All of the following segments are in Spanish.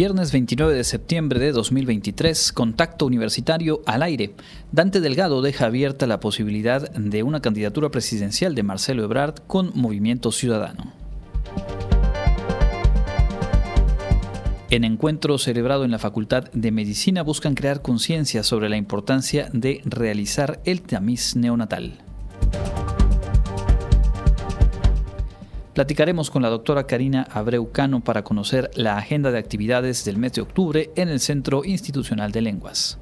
Viernes 29 de septiembre de 2023, contacto universitario al aire. Dante Delgado deja abierta la posibilidad de una candidatura presidencial de Marcelo Ebrard con Movimiento Ciudadano. En encuentro celebrado en la Facultad de Medicina buscan crear conciencia sobre la importancia de realizar el tamiz neonatal. Platicaremos con la doctora Karina Abreu Cano para conocer la agenda de actividades del mes de octubre en el Centro Institucional de Lenguas.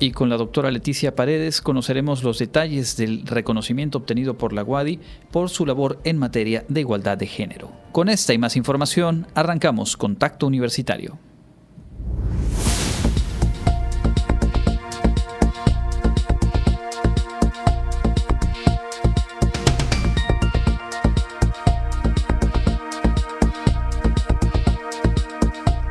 Y con la doctora Leticia Paredes conoceremos los detalles del reconocimiento obtenido por la UADI por su labor en materia de igualdad de género. Con esta y más información, arrancamos Contacto Universitario.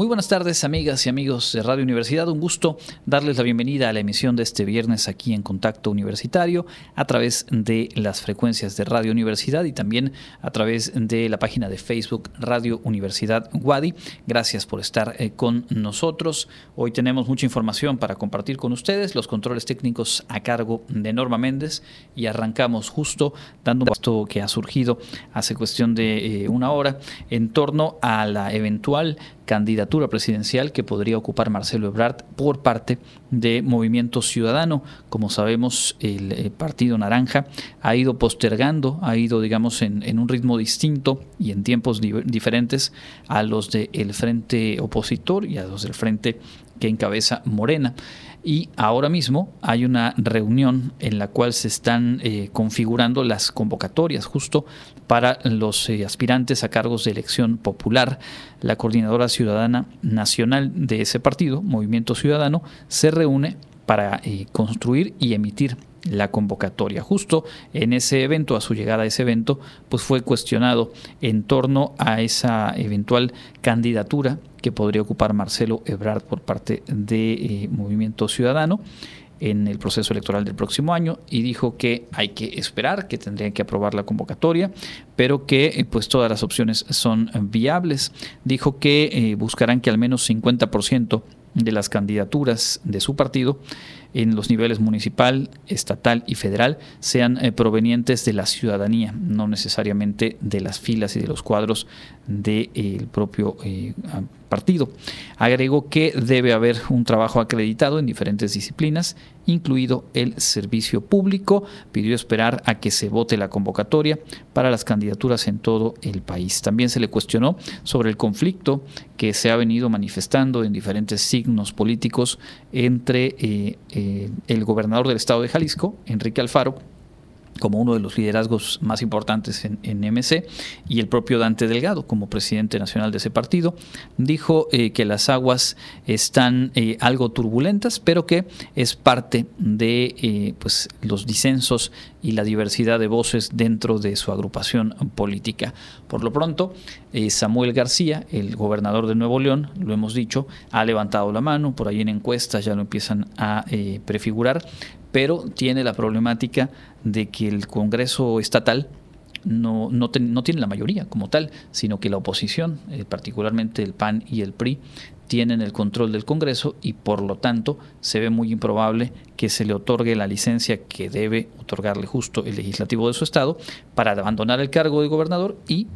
Muy buenas tardes, amigas y amigos de Radio Universidad. Un gusto darles la bienvenida a la emisión de este viernes aquí en Contacto Universitario a través de las frecuencias de Radio Universidad y también a través de la página de Facebook Radio Universidad Wadi. Gracias por estar eh, con nosotros. Hoy tenemos mucha información para compartir con ustedes, los controles técnicos a cargo de Norma Méndez y arrancamos justo dando un paso que ha surgido hace cuestión de eh, una hora en torno a la eventual candidatura presidencial que podría ocupar Marcelo Ebrard por parte de Movimiento Ciudadano. Como sabemos, el eh, Partido Naranja ha ido postergando, ha ido, digamos, en, un ritmo distinto y en tiempos diferentes a los del frente opositor y a los del frente que encabeza Morena y ahora mismo hay una reunión en la cual se están eh, configurando las convocatorias justo para los eh, aspirantes a cargos de elección popular. La coordinadora ciudadana nacional de ese partido, Movimiento Ciudadano, se reúne para eh, construir y emitir la convocatoria. Justo en ese evento, a su llegada a ese evento, pues fue cuestionado en torno a esa eventual candidatura que podría ocupar Marcelo Ebrard por parte de eh, Movimiento Ciudadano en el proceso electoral del próximo año y dijo que hay que esperar, que tendrían que aprobar la convocatoria, pero que eh, pues todas las opciones son viables. Dijo que buscarán que al menos 50% de las candidaturas de su partido en los niveles municipal, estatal y federal sean eh, provenientes de la ciudadanía, no necesariamente de las filas y de los cuadros del eh, propio eh, partido. Agregó que debe haber un trabajo acreditado en diferentes disciplinas, incluido el servicio público. Pidió esperar a que se vote la convocatoria para las candidaturas en todo el país. También se le cuestionó sobre el conflicto que se ha venido manifestando en diferentes signos políticos entre eh, eh, el gobernador del estado de Jalisco, Enrique Alfaro, como uno de los liderazgos más importantes en, MC, y el propio Dante Delgado, como presidente nacional de ese partido, dijo eh, que las aguas están eh, algo turbulentas, pero que es parte de eh, pues, los disensos y la diversidad de voces dentro de su agrupación política. Por lo pronto, Samuel García, el gobernador de Nuevo León, lo hemos dicho, ha levantado la mano, por ahí en encuestas ya lo empiezan a prefigurar, pero tiene la problemática de que el Congreso estatal no, no, tiene la mayoría como tal, sino que la oposición, eh, particularmente el PAN y el PRI, tienen el control del Congreso y por lo tanto se ve muy improbable que se le otorgue la licencia que debe otorgarle justo el legislativo de su estado para abandonar el cargo de gobernador y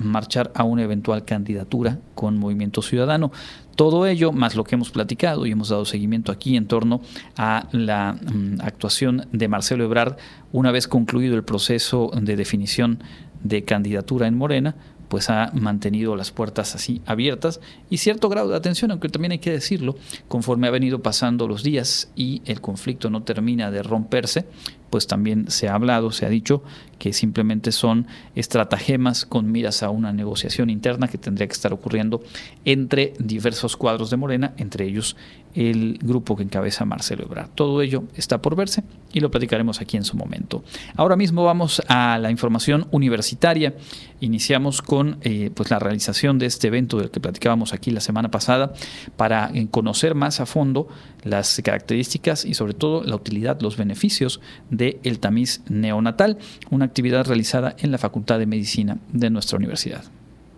marchar a una eventual candidatura con Movimiento Ciudadano. Todo ello, más lo que hemos platicado y hemos dado seguimiento aquí en torno a la mm, actuación de Marcelo Ebrard una vez concluido el proceso de definición de candidatura en Morena, pues ha mantenido las puertas así abiertas y cierto grado de atención, aunque también hay que decirlo, conforme ha venido pasando los días y el conflicto no termina de romperse, pues también se ha hablado, se ha dicho que simplemente son estratagemas con miras a una negociación interna que tendría que estar ocurriendo entre diversos cuadros de Morena, entre ellos el grupo que encabeza Marcelo Ebrard. Todo ello está por verse y lo platicaremos aquí en su momento. Ahora mismo vamos a la información universitaria. Iniciamos con eh, pues la realización de este evento del que platicábamos aquí la semana pasada para eh, conocer más a fondo las características y sobre todo la utilidad, los beneficios del el tamiz neonatal, una actividad realizada en la Facultad de Medicina de nuestra universidad.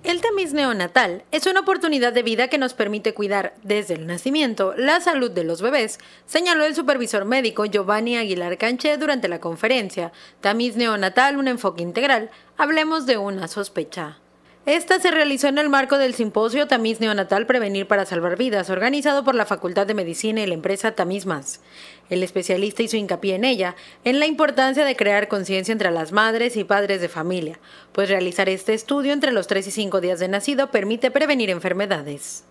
El tamiz neonatal es una oportunidad de vida que nos permite cuidar desde el nacimiento la salud de los bebés, señaló el supervisor médico Giovanni Aguilar Canché durante la conferencia Tamiz neonatal, un enfoque integral. Hablemos de una sospecha. Esta se realizó en el marco del simposio Tamiz Neonatal Prevenir para Salvar Vidas, organizado por la Facultad de Medicina y la empresa Tamiz Más. El especialista hizo hincapié en ella, en la importancia de crear conciencia entre las madres y padres de familia, pues realizar este estudio entre los 3 y 5 días de nacido permite prevenir enfermedades.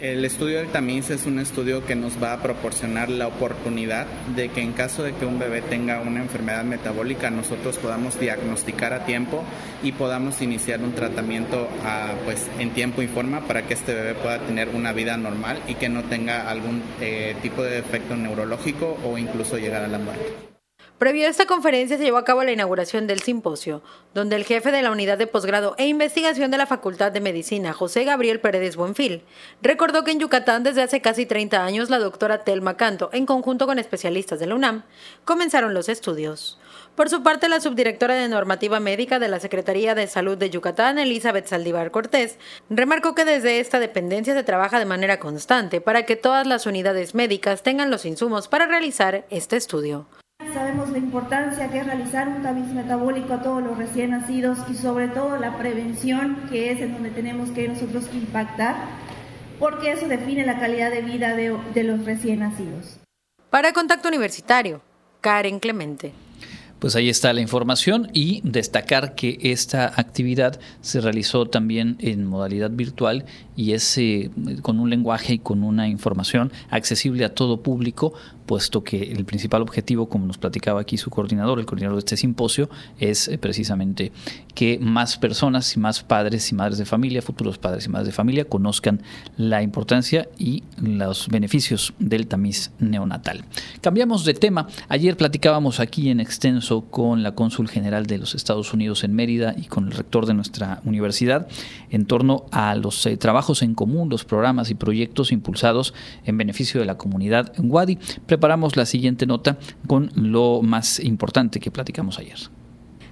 El estudio del tamiz es un estudio que nos va a proporcionar la oportunidad de que en caso de que un bebé tenga una enfermedad metabólica nosotros podamos diagnosticar a tiempo y podamos iniciar un tratamiento ah, pues, en tiempo y forma para que este bebé pueda tener una vida normal y que no tenga algún eh, tipo de defecto neurológico o incluso llegar a la muerte. Previo a esta conferencia se llevó a cabo la inauguración del simposio, donde el jefe de la unidad de posgrado e investigación de la Facultad de Medicina, José Gabriel Pérez Buenfil, recordó que en Yucatán desde hace casi 30 años la doctora Telma Canto, en conjunto con especialistas de la UNAM, comenzaron los estudios. Por su parte, la subdirectora de normativa médica de la Secretaría de Salud de Yucatán, Elizabeth Saldívar Cortés, remarcó que desde esta dependencia se trabaja de manera constante para que todas las unidades médicas tengan los insumos para realizar este estudio. Sabemos la importancia que es realizar un tamiz metabólico a todos los recién nacidos y sobre todo la prevención que es en donde tenemos que nosotros impactar porque eso define la calidad de vida de, de los recién nacidos. Para Contacto Universitario, Karen Clemente. Pues ahí está la información y destacar que esta actividad se realizó también en modalidad virtual y es eh, con un lenguaje y con una información accesible a todo público puesto que el principal objetivo, como nos platicaba aquí su coordinador, el coordinador de este simposio, es eh, precisamente que más personas y más padres y madres de familia, futuros padres y madres de familia, conozcan la importancia y los beneficios del tamiz neonatal. Cambiamos de tema. Ayer platicábamos aquí en extenso con la cónsul general de los Estados Unidos en Mérida y con el rector de nuestra universidad en torno a los eh, trabajos en común, los programas y proyectos impulsados en beneficio de la comunidad en Wadi preparamos la siguiente nota con lo más importante que platicamos ayer.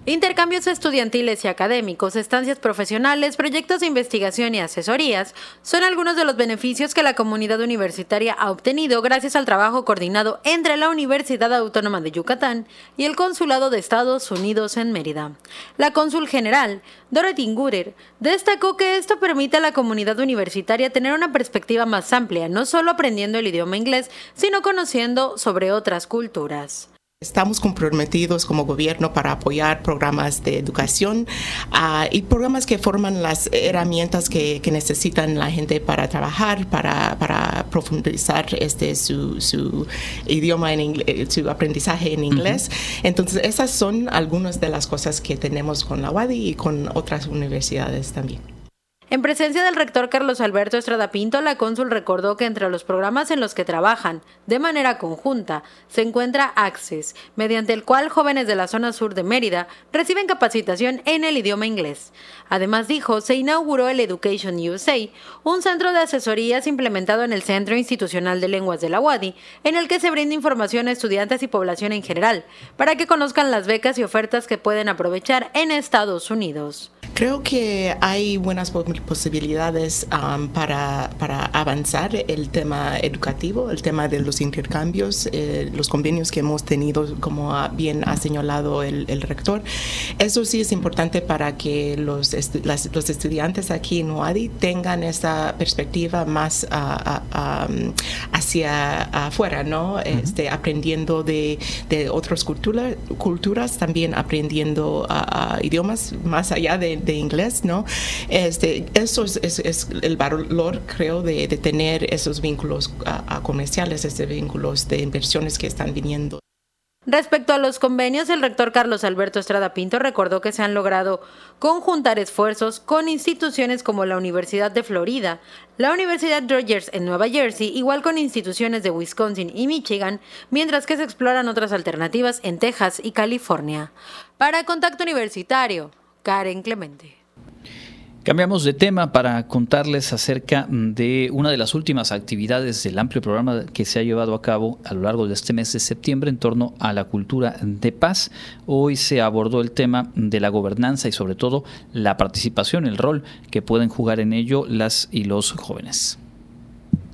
Intercambios estudiantiles y académicos, estancias profesionales, proyectos de investigación y asesorías son algunos de los beneficios que la comunidad universitaria ha obtenido gracias al trabajo coordinado entre la Universidad Autónoma de Yucatán y el Consulado de Estados Unidos en Mérida. La cónsul general, Dorothy Gurer, destacó que esto permite a la comunidad universitaria tener una perspectiva más amplia, no solo aprendiendo el idioma inglés, sino conociendo sobre otras culturas. Estamos comprometidos como gobierno para apoyar programas de educación uh, y programas que forman las herramientas que, que, necesitan la gente para trabajar, para, para profundizar este, su, su idioma, en inglés, su aprendizaje en inglés. Uh -huh. Entonces, esas son algunas de las cosas que tenemos con la UADI y con otras universidades también. En presencia del rector Carlos Alberto Estrada Pinto, la cónsul recordó que entre los programas en los que trabajan de manera conjunta se encuentra Access, mediante el cual jóvenes de la zona sur de Mérida reciben capacitación en el idioma inglés. Además dijo, se inauguró el Education USA, un centro de asesorías implementado en el Centro Institucional de Lenguas de la UADI, en el que se brinda información a estudiantes y población en general, para que conozcan las becas y ofertas que pueden aprovechar en Estados Unidos. Creo que hay buenas posibilidades um, para, para, avanzar el tema educativo, el tema de los intercambios, eh, los convenios que hemos tenido, como bien ha señalado el, el rector. Eso sí es importante para que los, estu las, los estudiantes aquí en UADI tengan esa perspectiva más uh, uh, hacia afuera, ¿no? Uh -huh. este, aprendiendo de, de otras cultura, culturas, también aprendiendo idiomas más allá de de inglés, ¿no? Este, eso es, es, el valor, creo, de, de tener esos vínculos uh, comerciales, esos vínculos de inversiones que están viniendo. Respecto a los convenios, el rector Carlos Alberto Estrada Pinto recordó que se han logrado conjuntar esfuerzos con instituciones como la Universidad de Florida, la Universidad Rogers en Nueva Jersey, igual con instituciones de Wisconsin y Michigan, mientras que se exploran otras alternativas en Texas y California. Para Contacto Universitario, Karen Clemente. Cambiamos de tema para contarles acerca de una de las últimas actividades del amplio programa que se ha llevado a cabo a lo largo de este mes de septiembre en torno a la cultura de paz. Hoy se abordó el tema de la gobernanza y sobre todo la participación, el rol que pueden jugar en ello las y los jóvenes.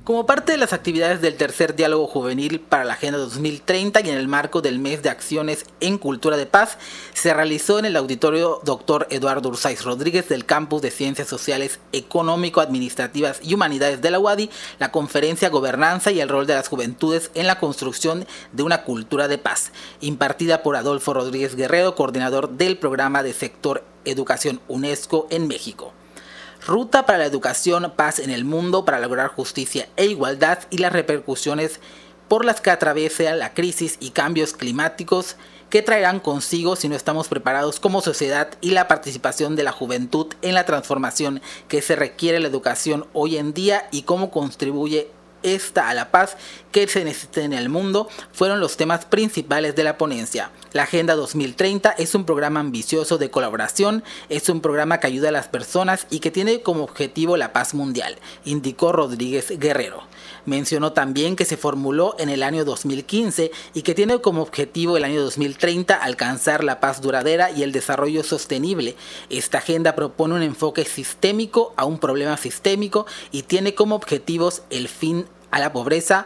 Como parte de las actividades del tercer diálogo juvenil para la Agenda 2030 y en el marco del mes de acciones en cultura de paz, se realizó en el auditorio Dr. Eduardo Ursais Rodríguez del Campus de Ciencias Sociales, Económico, Administrativas y Humanidades de la UADI la conferencia Gobernanza y el rol de las juventudes en la construcción de una cultura de paz, impartida por Adolfo Rodríguez Guerrero, coordinador del programa de sector Educación UNESCO en México. Ruta para la educación, paz en el mundo para lograr justicia e igualdad y las repercusiones por las que atraviesa la crisis y cambios climáticos que traerán consigo si no estamos preparados como sociedad y la participación de la juventud en la transformación que se requiere la educación hoy en día y cómo contribuye esta a la paz que se necesita en el mundo fueron los temas principales de la ponencia. La Agenda 2030 es un programa ambicioso de colaboración, es un programa que ayuda a las personas y que tiene como objetivo la paz mundial, indicó Rodríguez Guerrero. Mencionó también que se formuló en el año 2015 y que tiene como objetivo el año 2030 alcanzar la paz duradera y el desarrollo sostenible. Esta agenda propone un enfoque sistémico a un problema sistémico y tiene como objetivos el fin a la pobreza,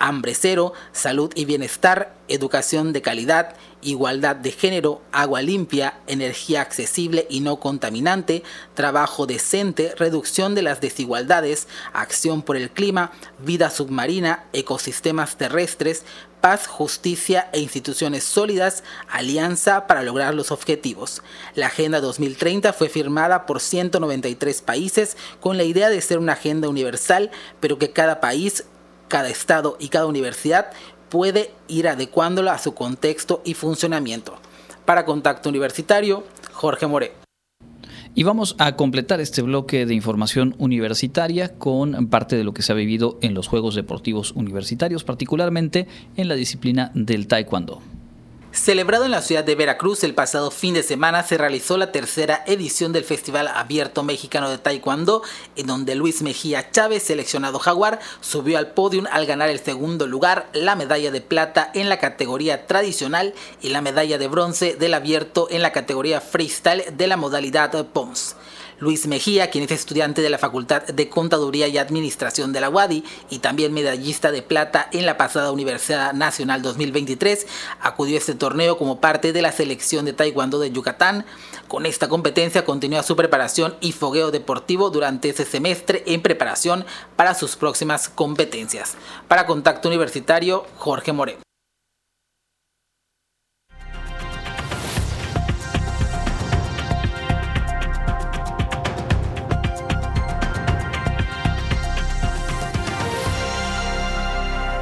hambre cero, salud y bienestar, educación de calidad, igualdad de género, agua limpia, energía accesible y no contaminante, trabajo decente, reducción de las desigualdades, acción por el clima, vida submarina, ecosistemas terrestres, paz, justicia e instituciones sólidas, alianza para lograr los objetivos. La Agenda 2030 fue firmada por 193 países con la idea de ser una agenda universal, pero que cada país cada estado y cada universidad puede ir adecuándola a su contexto y funcionamiento. Para Contacto Universitario, Jorge More. Y vamos a completar este bloque de información universitaria con parte de lo que se ha vivido en los Juegos Deportivos Universitarios, particularmente en la disciplina del Taekwondo. Celebrado en la ciudad de Veracruz el pasado fin de semana, se realizó la tercera edición del Festival Abierto Mexicano de Taekwondo, en donde Luis Mejía Chávez, seleccionado jaguar, subió al podio al ganar el segundo lugar, la medalla de plata en la categoría tradicional y la medalla de bronce del abierto en la categoría freestyle de la modalidad POMS. Luis Mejía, quien es estudiante de la Facultad de Contaduría y Administración de la UADI y también medallista de plata en la pasada Universidad Nacional 2023, acudió a este torneo como parte de la selección de Taekwondo de Yucatán. Con esta competencia continúa su preparación y fogueo deportivo durante ese semestre en preparación para sus próximas competencias. Para Contacto Universitario, Jorge Moreno.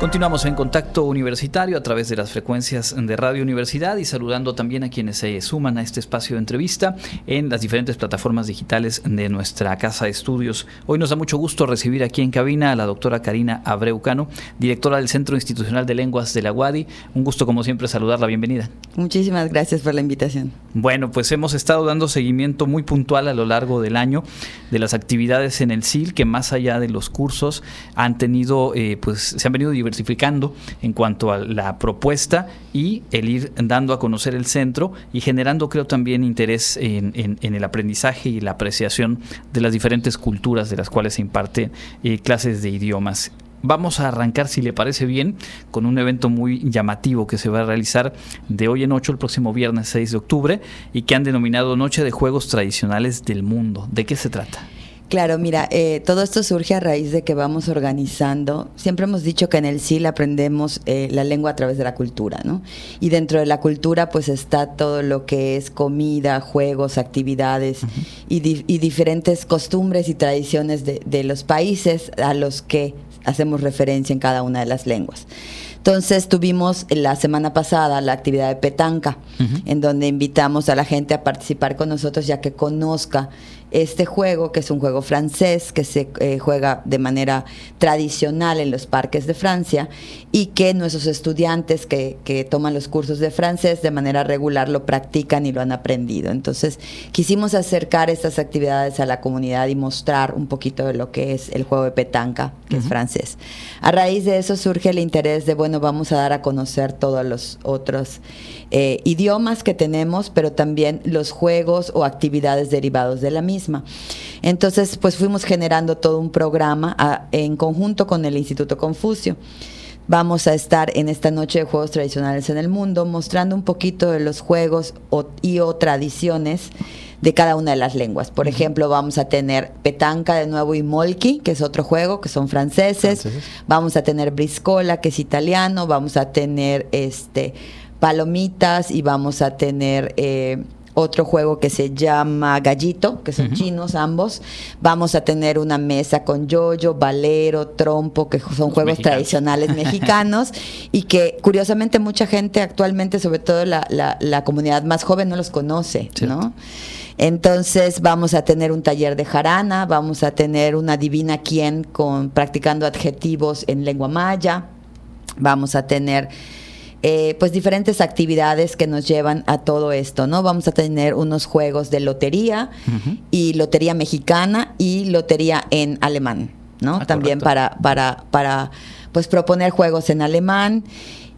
Continuamos en contacto universitario a través de las frecuencias de Radio Universidad y saludando también a quienes se suman a este espacio de entrevista en las diferentes plataformas digitales de nuestra casa de estudios. Hoy nos da mucho gusto recibir aquí en cabina a la doctora Karina Abreucano, directora del Centro Institucional de Lenguas de la UADI. Un gusto como siempre saludarla, bienvenida. Muchísimas gracias por la invitación. Bueno, pues hemos estado dando seguimiento muy puntual a lo largo del año de las actividades en el CIL que más allá de los cursos han tenido, eh, pues se han venido diversificando en cuanto a la propuesta y el ir dando a conocer el centro y generando, creo, también interés en, el aprendizaje y la apreciación de las diferentes culturas de las cuales se imparten eh, clases de idiomas. Vamos a arrancar, si le parece bien, con un evento muy llamativo que se va a realizar de hoy en 8, el próximo viernes 6 de octubre, y que han denominado Noche de Juegos Tradicionales del Mundo. ¿De qué se trata? Claro, mira, eh, todo esto surge a raíz de que vamos organizando. Siempre hemos dicho que en el SIL aprendemos eh, la lengua a través de la cultura, ¿no? Y dentro de la cultura, pues está todo lo que es comida, juegos, actividades y, diferentes costumbres y tradiciones de, de los países a los que hacemos referencia en cada una de las lenguas. Entonces tuvimos la semana pasada la actividad de petanca, en donde invitamos a la gente a participar con nosotros ya que conozca este juego, que es un juego francés, que se eh, juega de manera tradicional en los parques de Francia y que nuestros estudiantes que, que, toman los cursos de francés de manera regular lo practican y lo han aprendido. Entonces, quisimos acercar estas actividades a la comunidad y mostrar un poquito de lo que es el juego de petanca, que es francés. A raíz de eso surge el interés de, bueno, vamos a dar a conocer todos los otros eh, idiomas que tenemos, pero también los juegos o actividades derivados de la misma. Entonces, pues fuimos generando todo un programa a, en conjunto con el Instituto Confucio. Vamos a estar en esta noche de juegos tradicionales en el mundo mostrando un poquito de los juegos o, y o tradiciones de cada una de las lenguas. Por ejemplo, vamos a tener petanca de nuevo y molki, que es otro juego, que son franceses. franceses. Vamos a tener briscola, que es italiano. Vamos a tener este palomitas y vamos a tener eh, otro juego que se llama Gallito, que son chinos ambos. Vamos a tener una mesa con yoyo, valero, trompo, que son juegos tradicionales mexicanos y que curiosamente mucha gente actualmente, sobre todo la, la, comunidad más joven, no los conoce, ¿no? Entonces vamos a tener un taller de jarana, vamos a tener una divina quien con practicando adjetivos en lengua maya, vamos a tener eh, pues diferentes actividades que nos llevan a todo esto, ¿no? Vamos a tener unos juegos de lotería y lotería mexicana y lotería en alemán, ¿no? Ah, También para, para, para pues proponer juegos en alemán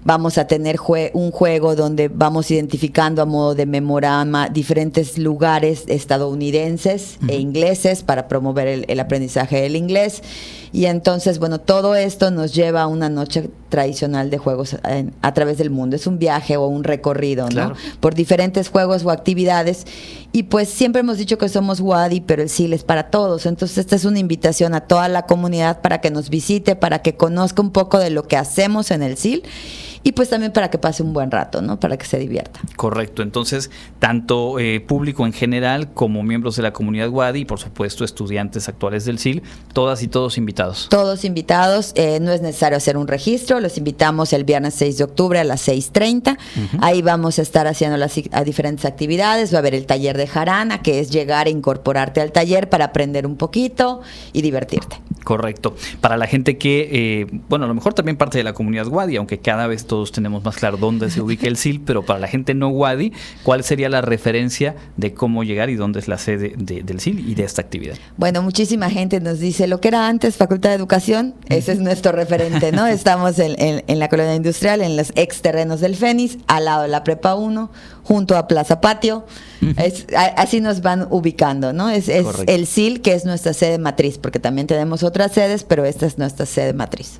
Vamos a tener un juego donde vamos identificando a modo de memorama diferentes lugares estadounidenses e ingleses para promover el, aprendizaje del inglés. Y entonces, bueno, todo esto nos lleva a una noche tradicional de juegos a través del mundo. Es un viaje o un recorrido, ¿no? Por diferentes juegos o actividades. Y pues siempre hemos dicho que somos Wadi, pero el SIL es para todos. Entonces, esta es una invitación a toda la comunidad para que nos visite, para que conozca un poco de lo que hacemos en el SIL y pues también para que pase un buen rato, ¿no? Para que se divierta. Correcto. Entonces, tanto eh, público en general como miembros de la comunidad WADI y por supuesto estudiantes actuales del SIL, todas y todos invitados. Todos invitados. Eh, no es necesario hacer un registro. Los invitamos el viernes 6 de octubre a las 6.30. Ahí vamos a estar haciendo las a diferentes actividades. Va a haber el taller de jarana, que es llegar e incorporarte al taller para aprender un poquito y divertirte. Correcto. Para la gente que, eh, bueno, a lo mejor también parte de la comunidad WADI, aunque cada vez todos tenemos más claro dónde se ubica el SIL, pero para la gente no Wadi, ¿cuál sería la referencia de cómo llegar y dónde es la sede del SIL y de esta actividad? Bueno, muchísima gente nos dice lo que era antes Facultad de Educación, ese es nuestro referente, ¿no? Estamos en, la colonia industrial, en los ex terrenos del FENIS, al lado de la Prepa 1, junto a Plaza Patio. así nos van ubicando, ¿no? Es, es el SIL, que es nuestra sede matriz, porque también tenemos otras sedes, pero esta es nuestra sede matriz.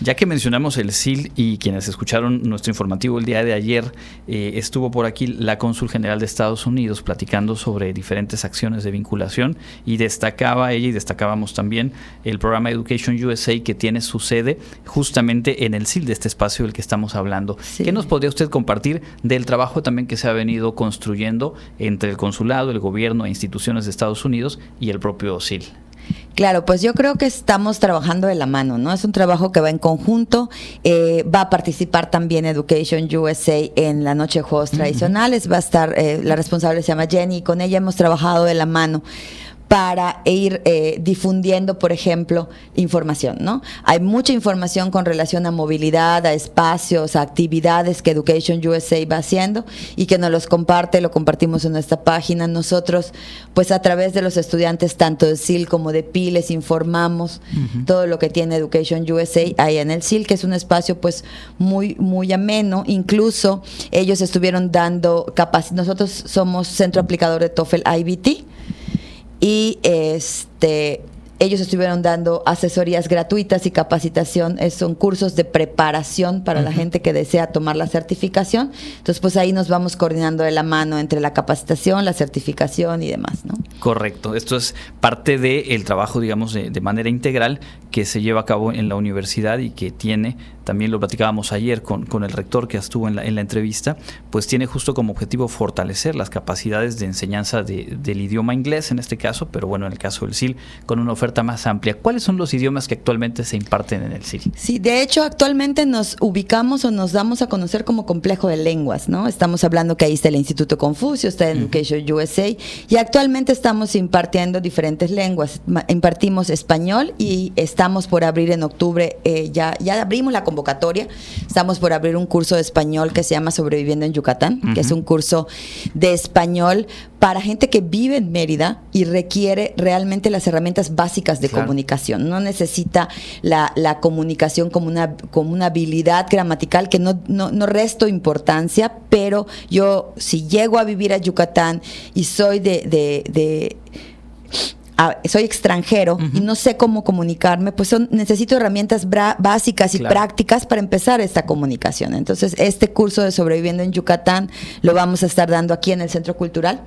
Ya que mencionamos el SIL y quienes escuchan nuestro informativo el día de ayer, eh, estuvo por aquí la cónsul general de Estados Unidos platicando sobre diferentes acciones de vinculación y destacaba ella y destacábamos también el programa Education USA que tiene su sede justamente en el SIL de este espacio del que estamos hablando. ¿Qué nos podría usted compartir del trabajo también que se ha venido construyendo entre el consulado, el gobierno e instituciones de Estados Unidos y el propio SIL? Claro, pues yo creo que estamos trabajando de la mano, ¿no? Es un trabajo que va en conjunto. Eh, va a participar también Education USA en la noche de juegos tradicionales. Va a estar, eh, la responsable se llama Jenny, y con ella hemos trabajado de la mano para ir eh, difundiendo, por ejemplo, información, ¿no? Hay mucha información con relación a movilidad, a espacios, a actividades que Education USA va haciendo y que nos los comparte, lo compartimos en nuestra página. Nosotros, pues a través de los estudiantes, tanto de SIL como de PI, les informamos todo lo que tiene Education USA ahí en el SIL, que es un espacio pues muy, muy ameno. Incluso ellos estuvieron dando capacidad. Nosotros somos centro aplicador de TOEFL IBT y este ellos estuvieron dando asesorías gratuitas y capacitación, son cursos de preparación para la gente que desea tomar la certificación. Entonces, pues ahí nos vamos coordinando de la mano entre la capacitación, la certificación y demás, ¿no? Correcto. Esto es parte del trabajo, digamos, de, manera integral que se lleva a cabo en la universidad y que tiene, también lo platicábamos ayer con, con el rector que estuvo en la, en la, entrevista, pues tiene justo como objetivo fortalecer las capacidades de enseñanza del idioma inglés en este caso, pero bueno, en el caso del SIL, con una oferta más amplia. ¿Cuáles son los idiomas que actualmente se imparten en el CIL? Sí, de hecho, actualmente nos ubicamos o nos damos a conocer como complejo de lenguas, ¿no? Estamos hablando que ahí está el Instituto Confucio, está Education USA, y actualmente estamos impartiendo diferentes lenguas. Impartimos español y estamos por abrir en octubre, eh, ya, ya abrimos la convocatoria, estamos por abrir un curso de español que se llama Sobreviviendo en Yucatán, que es un curso de español para gente que vive en Mérida y requiere realmente las herramientas básicas de comunicación. No necesita la, comunicación como una, como una habilidad gramatical que no, no, resto importancia, pero yo si llego a vivir a Yucatán y soy de, de soy extranjero y no sé cómo comunicarme, pues son, necesito herramientas básicas y prácticas para empezar esta comunicación. Entonces, este curso de sobreviviendo en Yucatán lo vamos a estar dando aquí en el Centro Cultural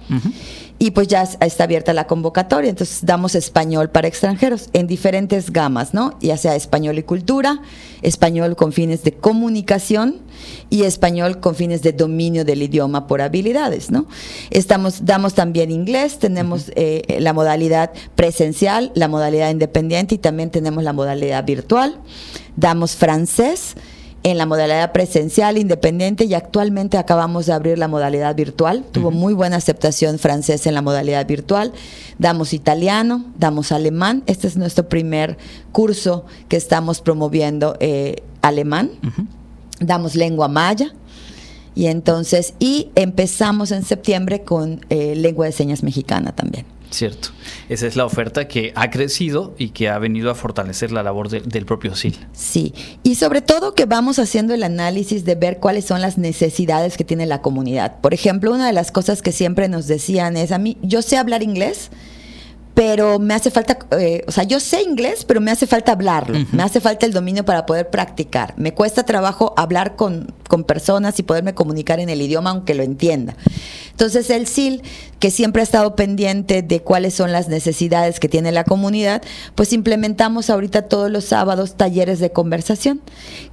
y pues ya está abierta la convocatoria. Entonces, damos español para extranjeros en diferentes gamas, ¿no? Ya sea español y cultura, español con fines de comunicación y español con fines de dominio del idioma por habilidades, ¿no? Estamos, damos también inglés, tenemos eh, la modalidad presencial, la modalidad independiente y también tenemos la modalidad virtual. Damos francés en la modalidad presencial independiente y actualmente acabamos de abrir la modalidad virtual. Tuvo muy buena aceptación francés en la modalidad virtual. Damos italiano, damos alemán. Este es nuestro primer curso que estamos promoviendo eh, alemán. Damos lengua maya. Y entonces, y empezamos en septiembre con eh, lengua de señas mexicana también. Cierto. Esa es la oferta que ha crecido y que ha venido a fortalecer la labor del propio SIL. Sí, y sobre todo que vamos haciendo el análisis de ver cuáles son las necesidades que tiene la comunidad. Por ejemplo, una de las cosas que siempre nos decían es, a mí, yo sé hablar inglés, pero me hace falta, eh, o sea, yo sé inglés, pero me hace falta hablarlo, me hace falta el dominio para poder practicar. Me cuesta trabajo hablar con, con, personas y poderme comunicar en el idioma aunque lo entienda. Entonces el SIL, que siempre ha estado pendiente de cuáles son las necesidades que tiene la comunidad, pues implementamos ahorita todos los sábados talleres de conversación,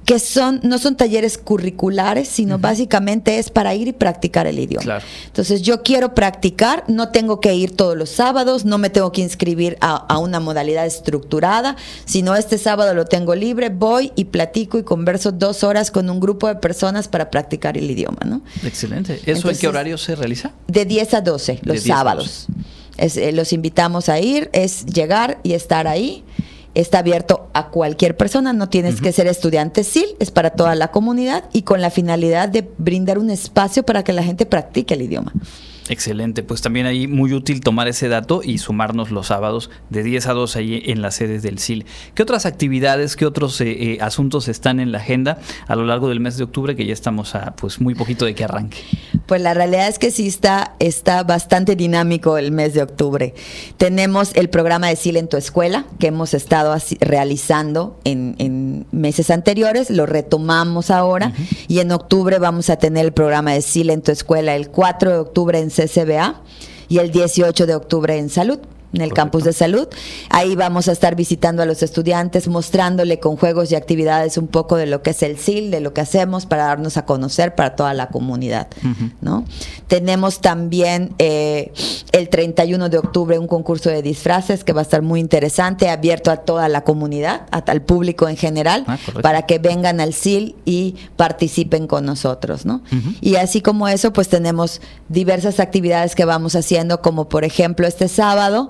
que son no son talleres curriculares, sino básicamente es para ir y practicar el idioma. Entonces yo quiero practicar, no tengo que ir todos los sábados, no me tengo que inscribir a, una modalidad estructurada, sino este sábado lo tengo libre, voy y platico y converso dos horas con un grupo de personas para practicar el idioma. ¿no? Excelente. ¿Eso en qué horario se realiza? De 10 a 12, los sábados. Eh, los invitamos a ir, es llegar y estar ahí está abierto a cualquier persona, no tienes que ser estudiante SIL, es para toda la comunidad y con la finalidad de brindar un espacio para que la gente practique el idioma. Excelente, pues también ahí muy útil tomar ese dato y sumarnos los sábados de 10 a 2 ahí en las sedes del CIL. ¿Qué otras actividades, qué otros eh, eh, asuntos están en la agenda a lo largo del mes de octubre que ya estamos a pues muy poquito de que arranque? Pues la realidad es que sí está, está bastante dinámico el mes de octubre. Tenemos el programa de CIL en tu escuela que hemos estado realizando en, meses anteriores, lo retomamos ahora y en octubre vamos a tener el programa de CIL en tu escuela el 4 de octubre en CCBA y el 18 de octubre en Salud en el campus de salud. Ahí vamos a estar visitando a los estudiantes, mostrándole con juegos y actividades un poco de lo que es el SIL, de lo que hacemos para darnos a conocer para toda la comunidad. ¿no? Tenemos también eh, el 31 de octubre un concurso de disfraces que va a estar muy interesante, abierto a toda la comunidad, al público en general, ah, para que vengan al SIL y participen con nosotros. ¿no? Y así como eso, pues tenemos diversas actividades que vamos haciendo, como por ejemplo este sábado,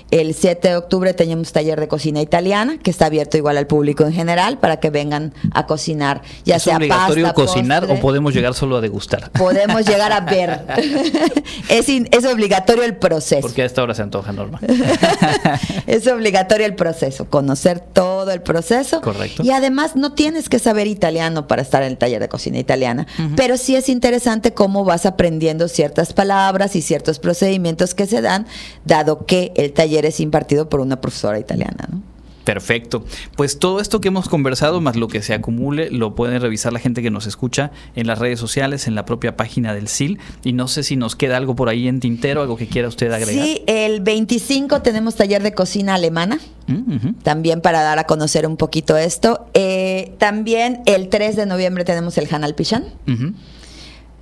el 7 de octubre tenemos taller de cocina italiana, que está abierto igual al público en general, para que vengan a cocinar, ya ¿Es sea obligatorio cocinar o podemos llegar solo a degustar? Podemos llegar a ver. es, es obligatorio el proceso. Porque a esta hora se antoja normal. es obligatorio el proceso, conocer todo el proceso. Correcto. Y además no tienes que saber italiano para estar en el taller de cocina italiana, pero sí es interesante cómo vas aprendiendo ciertas palabras y ciertos procedimientos que se dan, dado que el taller es impartido por una profesora italiana. ¿no? Perfecto. Pues todo esto que hemos conversado, más lo que se acumule, lo pueden revisar la gente que nos escucha en las redes sociales, en la propia página del SIL. Y no sé si nos queda algo por ahí en tintero, algo que quiera usted agregar. Sí, el 25 tenemos taller de cocina alemana, mm, también para dar a conocer un poquito esto. Eh, también el 3 de noviembre tenemos el Hanal Pichán.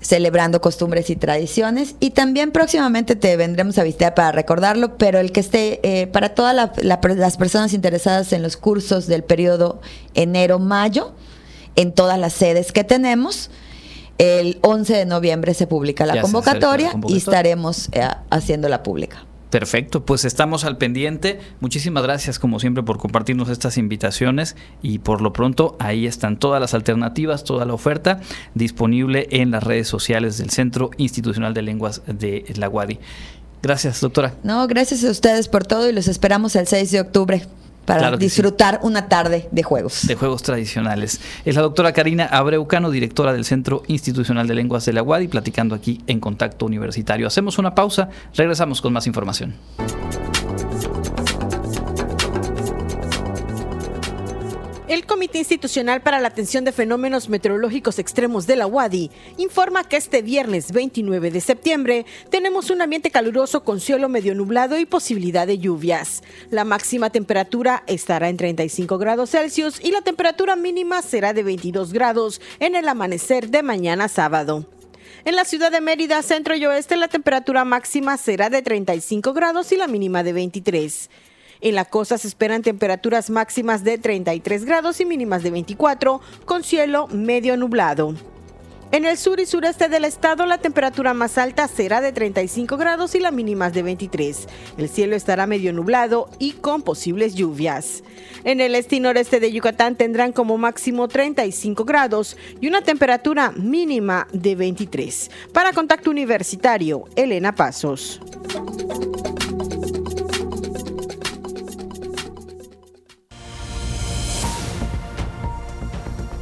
Celebrando costumbres y tradiciones. Y también próximamente te vendremos a visitar para recordarlo, pero el que esté eh, para todas las personas interesadas en los cursos del periodo enero-mayo, en todas las sedes que tenemos, el 11 de noviembre se publica la, convocatoria, y estaremos eh, haciéndola pública. Perfecto, pues estamos al pendiente. Muchísimas gracias como siempre por compartirnos estas invitaciones y por lo pronto ahí están todas las alternativas, toda la oferta disponible en las redes sociales del Centro Institucional de Lenguas de la UADI. Gracias, doctora. No, gracias a ustedes por todo y los esperamos el 6 de octubre para disfrutar una tarde de juegos. De juegos tradicionales. Es la doctora Karina Abreucano, directora del Centro Institucional de Lenguas de la UADI, platicando aquí en Contacto Universitario. Hacemos una pausa, regresamos con más información. El Comité Institucional para la Atención de Fenómenos Meteorológicos Extremos de la UADI informa que este viernes 29 de septiembre tenemos un ambiente caluroso con cielo medio nublado y posibilidad de lluvias. La máxima temperatura estará en 35 grados Celsius y la temperatura mínima será de 22 grados en el amanecer de mañana sábado. En la ciudad de Mérida, centro y oeste, la temperatura máxima será de 35 grados y la mínima de 23. En la costa se esperan temperaturas máximas de 33 grados y mínimas de 24, con cielo medio nublado. En el sur y sureste del estado la temperatura más alta será de 35 grados y la mínima de 23. El cielo estará medio nublado y con posibles lluvias. En el este y noreste de Yucatán tendrán como máximo 35 grados y una temperatura mínima de 23. Para Contacto Universitario, Elena Pasos.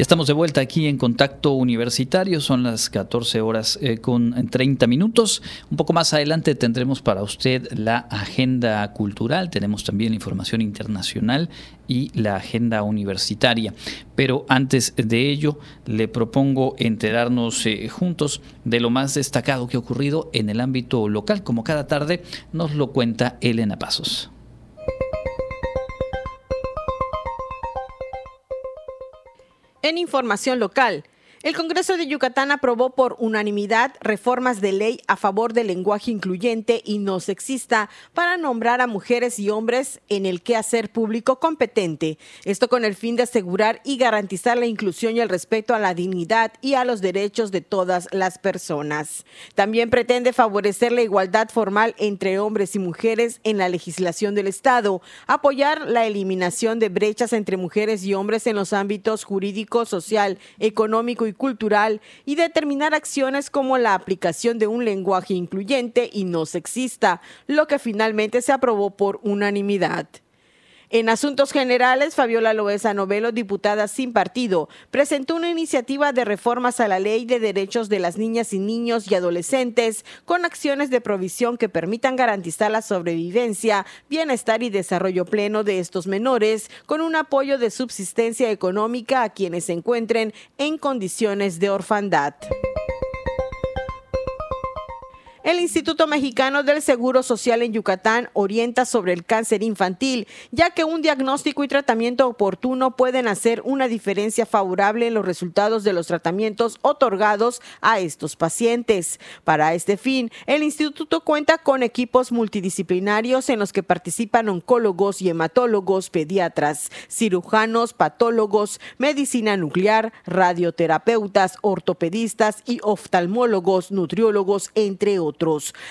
Ya estamos de vuelta aquí en Contacto Universitario, son las 14 horas eh, con 30 minutos. Un poco más adelante tendremos para usted la agenda cultural, tenemos también información internacional y la agenda universitaria. Pero antes de ello, le propongo enterarnos eh, juntos de lo más destacado que ha ocurrido en el ámbito local, como cada tarde nos lo cuenta Elena Pasos. En información local, el Congreso de Yucatán aprobó por unanimidad reformas de ley a favor del lenguaje incluyente y no sexista para nombrar a mujeres y hombres en el quehacer público competente. Esto con el fin de asegurar y garantizar la inclusión y el respeto a la dignidad y a los derechos de todas las personas. También pretende favorecer la igualdad formal entre hombres y mujeres en la legislación del Estado, apoyar la eliminación de brechas entre mujeres y hombres en los ámbitos jurídico, social, económico y cultural y determinar acciones como la aplicación de un lenguaje incluyente y no sexista, lo que finalmente se aprobó por unanimidad. En asuntos generales, Fabiola Loesa Novelo, diputada sin partido, presentó una iniciativa de reformas a la ley de derechos de las niñas y niños y adolescentes con acciones de provisión que permitan garantizar la sobrevivencia, bienestar y desarrollo pleno de estos menores con un apoyo de subsistencia económica a quienes se encuentren en condiciones de orfandad. El Instituto Mexicano del Seguro Social en Yucatán orienta sobre el cáncer infantil, ya que un diagnóstico y tratamiento oportuno pueden hacer una diferencia favorable en los resultados de los tratamientos otorgados a estos pacientes. Para este fin, el instituto cuenta con equipos multidisciplinarios en los que participan oncólogos y hematólogos, pediatras, cirujanos, patólogos, medicina nuclear, radioterapeutas, ortopedistas y oftalmólogos, nutriólogos, entre otros.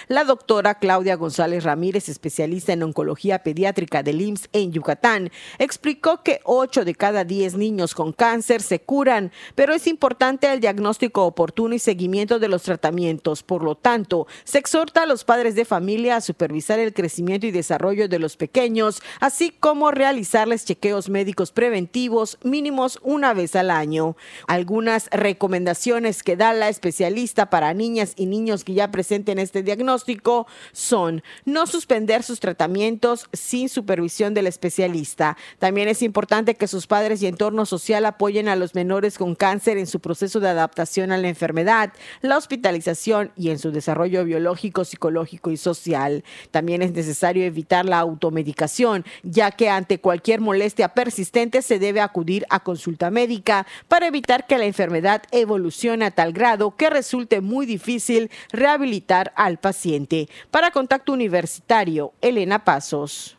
La doctora Claudia González Ramírez, especialista en oncología pediátrica del IMSS en Yucatán, explicó que 8 de cada 10 niños con cáncer se curan, pero es importante el diagnóstico oportuno y seguimiento de los tratamientos. Por lo tanto, se exhorta a los padres de familia a supervisar el crecimiento y desarrollo de los pequeños, así como realizarles chequeos médicos preventivos mínimos una vez al año. Algunas recomendaciones que da la especialista para niñas y niños que ya presenten este diagnóstico son no suspender sus tratamientos sin supervisión del especialista. También es importante que sus padres y entorno social apoyen a los menores con cáncer en su proceso de adaptación a la enfermedad, la hospitalización y en su desarrollo biológico, psicológico y social. También es necesario evitar la automedicación, ya que ante cualquier molestia persistente se debe acudir a consulta médica para evitar que la enfermedad evolucione a tal grado que resulte muy difícil rehabilitar al paciente. Para Contacto Universitario, Elena Pasos.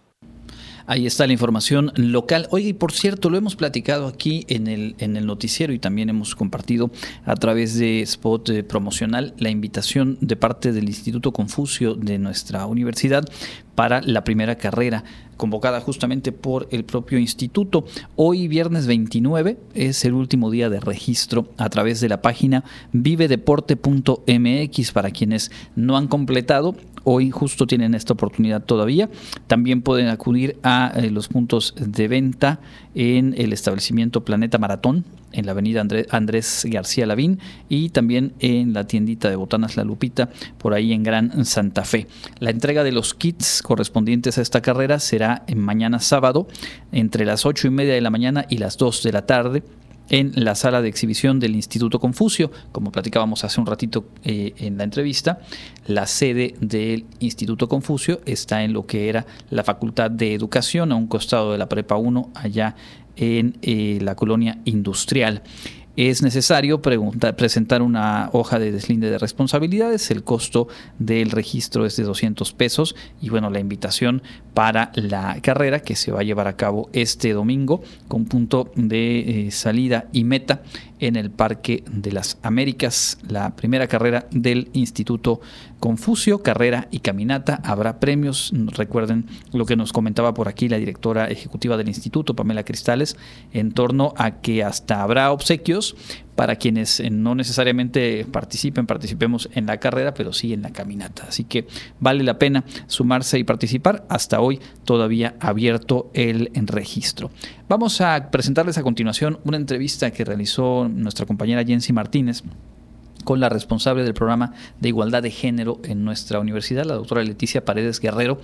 Ahí está la información local. Oye, y por cierto, lo hemos platicado aquí en el, en el noticiero y también hemos compartido a través de spot eh, promocional la invitación de parte del Instituto Confucio de nuestra universidad para la primera carrera convocada justamente por el propio instituto. Hoy, viernes 29, es el último día de registro a través de la página vivedeporte.mx para quienes no han completado. Hoy justo tienen esta oportunidad todavía. También pueden acudir a eh, los puntos de venta en el establecimiento Planeta Maratón, en la avenida Andrés García Lavín y también en la tiendita de botanas La Lupita, por ahí en Gran Santa Fe. La entrega de los kits correspondientes a esta carrera será mañana sábado entre las ocho y media de la mañana y las 2 de la tarde en la sala de exhibición del Instituto Confucio, como platicábamos hace un ratito eh, en la entrevista. La sede del Instituto Confucio está en lo que era la Facultad de Educación, a un costado de la Prepa 1, allá en eh, la colonia industrial es necesario presentar una hoja de deslinde de responsabilidades. El costo del registro es de 200 pesos y bueno, la invitación para la carrera que se va a llevar a cabo este domingo con punto de eh, salida y meta en el Parque de las Américas, la primera carrera del Instituto Confucio, carrera y caminata. Habrá premios, recuerden lo que nos comentaba por aquí la directora ejecutiva del instituto, Pamela Cristales, en torno a que hasta habrá obsequios para quienes eh, no necesariamente participen, participemos en la carrera, pero sí en la caminata. Así que vale la pena sumarse y participar. Hasta hoy todavía abierto el registro. Vamos a presentarles a continuación una entrevista que realizó nuestra compañera Jensi Martínez con la responsable del programa de igualdad de género en nuestra universidad, la doctora Leticia Paredes Guerrero,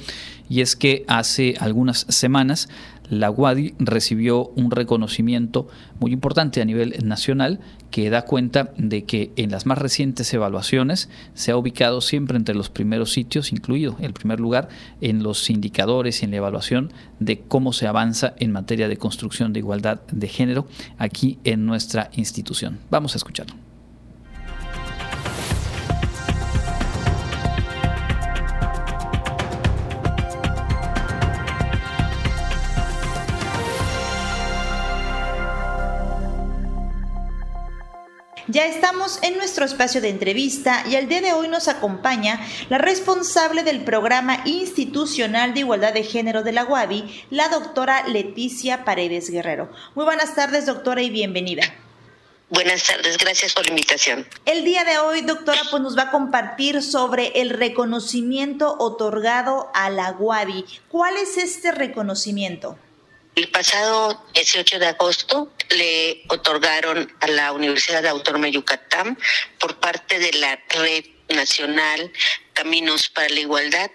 y es que hace algunas semanas la UADI recibió un reconocimiento muy importante a nivel nacional que da cuenta de que en las más recientes evaluaciones se ha ubicado siempre entre los primeros sitios, incluido el primer lugar en los indicadores y en la evaluación de cómo se avanza en materia de construcción de igualdad de género aquí en nuestra institución. Vamos a escucharlo. Ya estamos en nuestro espacio de entrevista y el día de hoy nos acompaña la responsable del programa institucional de igualdad de género de la UABI, la doctora Leticia Paredes Guerrero. Muy buenas tardes, doctora, y bienvenida. Buenas tardes, gracias por la invitación. El día de hoy, doctora, pues nos va a compartir sobre el reconocimiento otorgado a la UABI. ¿Cuál es este reconocimiento? El pasado 18 de agosto le otorgaron a la Universidad Autónoma de Yucatán por parte de la Red Nacional Caminos para la Igualdad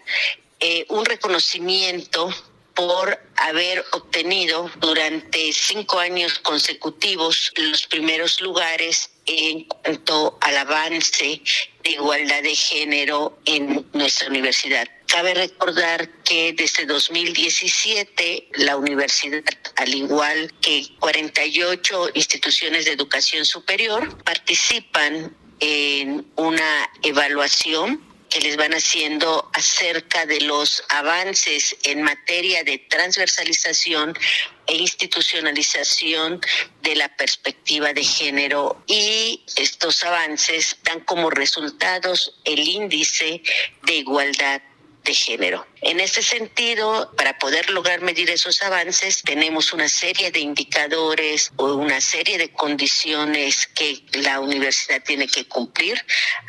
eh, un reconocimiento por haber obtenido durante cinco años consecutivos los primeros lugares en cuanto al avance de igualdad de género en nuestra universidad. Cabe recordar que desde 2017 la universidad, al igual que 48 instituciones de educación superior, participan en una evaluación que les van haciendo acerca de los avances en materia de transversalización e institucionalización de la perspectiva de género y estos avances dan como resultados el índice de igualdad de género. En este sentido, para poder lograr medir esos avances, tenemos una serie de indicadores o una serie de condiciones que la universidad tiene que cumplir.